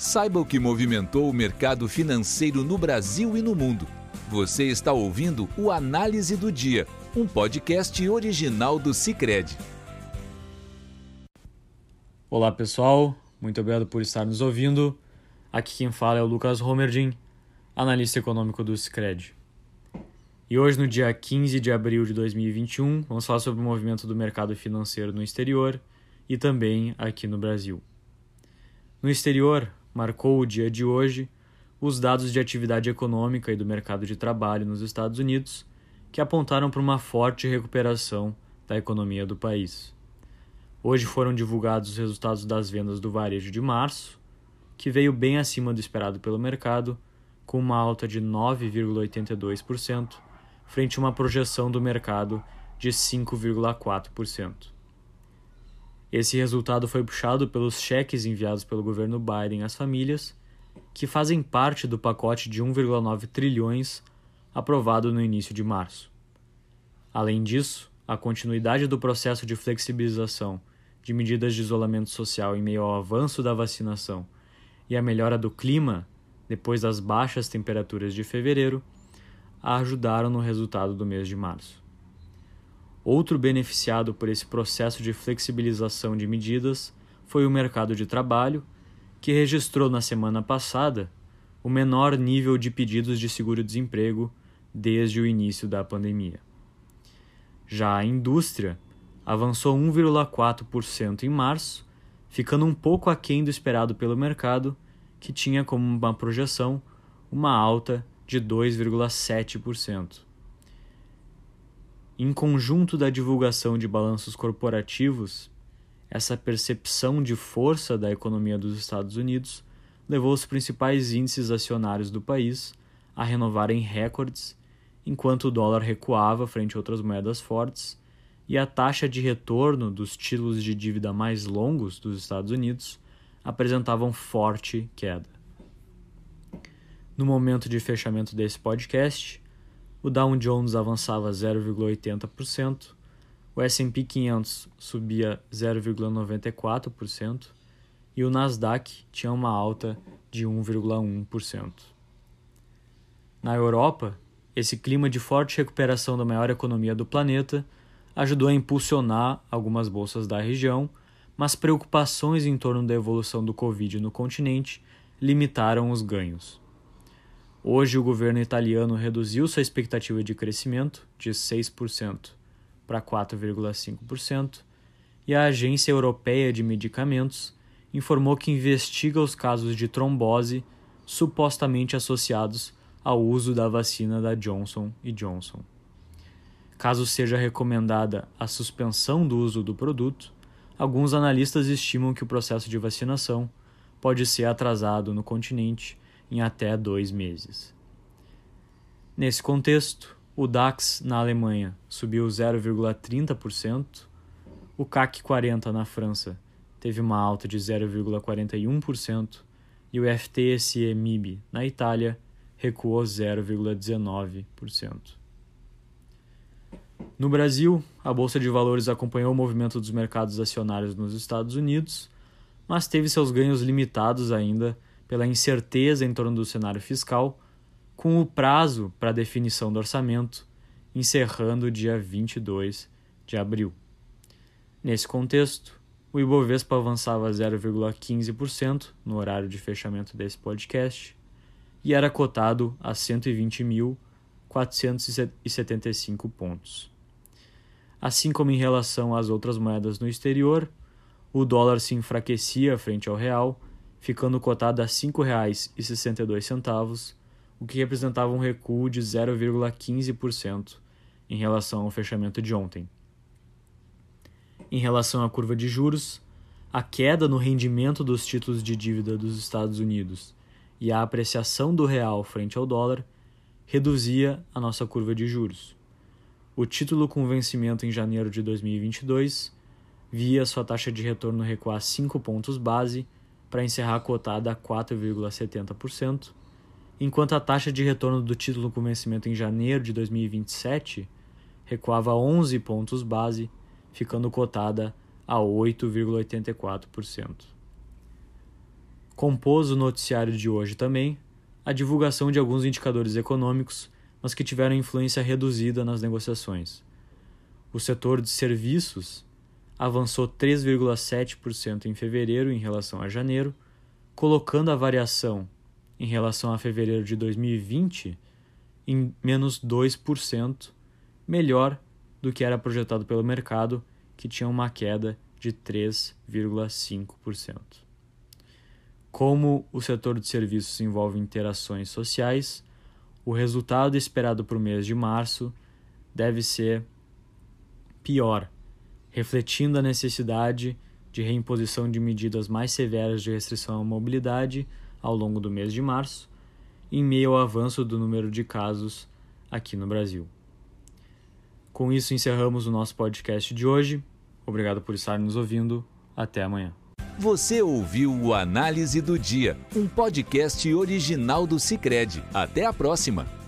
Saiba o que movimentou o mercado financeiro no Brasil e no mundo. Você está ouvindo o Análise do Dia, um podcast original do Cicred. Olá pessoal, muito obrigado por estar nos ouvindo. Aqui quem fala é o Lucas Romerdin, analista econômico do Cicred. E hoje, no dia 15 de abril de 2021, vamos falar sobre o movimento do mercado financeiro no exterior e também aqui no Brasil. No exterior, marcou o dia de hoje os dados de atividade econômica e do mercado de trabalho nos Estados Unidos, que apontaram para uma forte recuperação da economia do país. Hoje foram divulgados os resultados das vendas do varejo de março, que veio bem acima do esperado pelo mercado, com uma alta de 9,82%, frente a uma projeção do mercado de 5,4%. Esse resultado foi puxado pelos cheques enviados pelo governo Biden às famílias, que fazem parte do pacote de 1,9 trilhões aprovado no início de março. Além disso, a continuidade do processo de flexibilização de medidas de isolamento social em meio ao avanço da vacinação e a melhora do clima depois das baixas temperaturas de fevereiro ajudaram no resultado do mês de março. Outro beneficiado por esse processo de flexibilização de medidas foi o mercado de trabalho, que registrou na semana passada o menor nível de pedidos de seguro-desemprego desde o início da pandemia. Já a indústria avançou 1,4% em março, ficando um pouco aquém do esperado pelo mercado, que tinha como uma projeção uma alta de 2,7% em conjunto da divulgação de balanços corporativos, essa percepção de força da economia dos Estados Unidos levou os principais índices acionários do país a renovarem recordes, enquanto o dólar recuava frente a outras moedas fortes e a taxa de retorno dos títulos de dívida mais longos dos Estados Unidos apresentavam forte queda. No momento de fechamento desse podcast, o Dow Jones avançava 0,80%, o S&P 500 subia 0,94% e o Nasdaq tinha uma alta de 1,1%. Na Europa, esse clima de forte recuperação da maior economia do planeta ajudou a impulsionar algumas bolsas da região, mas preocupações em torno da evolução do Covid no continente limitaram os ganhos. Hoje, o governo italiano reduziu sua expectativa de crescimento de 6% para 4,5%, e a Agência Europeia de Medicamentos informou que investiga os casos de trombose supostamente associados ao uso da vacina da Johnson Johnson. Caso seja recomendada a suspensão do uso do produto, alguns analistas estimam que o processo de vacinação pode ser atrasado no continente em até dois meses. Nesse contexto, o DAX na Alemanha subiu 0,30%, o CAC 40 na França teve uma alta de 0,41% e o FTSE MIB na Itália recuou 0,19%. No Brasil, a bolsa de valores acompanhou o movimento dos mercados acionários nos Estados Unidos, mas teve seus ganhos limitados ainda pela incerteza em torno do cenário fiscal, com o prazo para definição do orçamento encerrando dia 22 de abril. Nesse contexto, o Ibovespa avançava 0,15% no horário de fechamento desse podcast e era cotado a 120.475 pontos. Assim como em relação às outras moedas no exterior, o dólar se enfraquecia frente ao real ficando cotado a R$ 5,62, o que representava um recuo de 0,15% em relação ao fechamento de ontem. Em relação à curva de juros, a queda no rendimento dos títulos de dívida dos Estados Unidos e a apreciação do real frente ao dólar reduzia a nossa curva de juros. O título com vencimento em janeiro de 2022 via sua taxa de retorno recuar 5 pontos base para encerrar cotada a 4,70%, enquanto a taxa de retorno do título com vencimento em janeiro de 2027 recuava 11 pontos base, ficando cotada a 8,84%. Compôs o noticiário de hoje também a divulgação de alguns indicadores econômicos, mas que tiveram influência reduzida nas negociações. O setor de serviços avançou 3,7% em fevereiro em relação a janeiro, colocando a variação em relação a fevereiro de 2020 em menos 2%, melhor do que era projetado pelo mercado, que tinha uma queda de 3,5%. Como o setor de serviços envolve interações sociais, o resultado esperado para o mês de março deve ser pior, refletindo a necessidade de reimposição de medidas mais severas de restrição à mobilidade ao longo do mês de março, em meio ao avanço do número de casos aqui no Brasil. Com isso, encerramos o nosso podcast de hoje. Obrigado por estar nos ouvindo. Até amanhã. Você ouviu o Análise do Dia, um podcast original do Cicred. Até a próxima!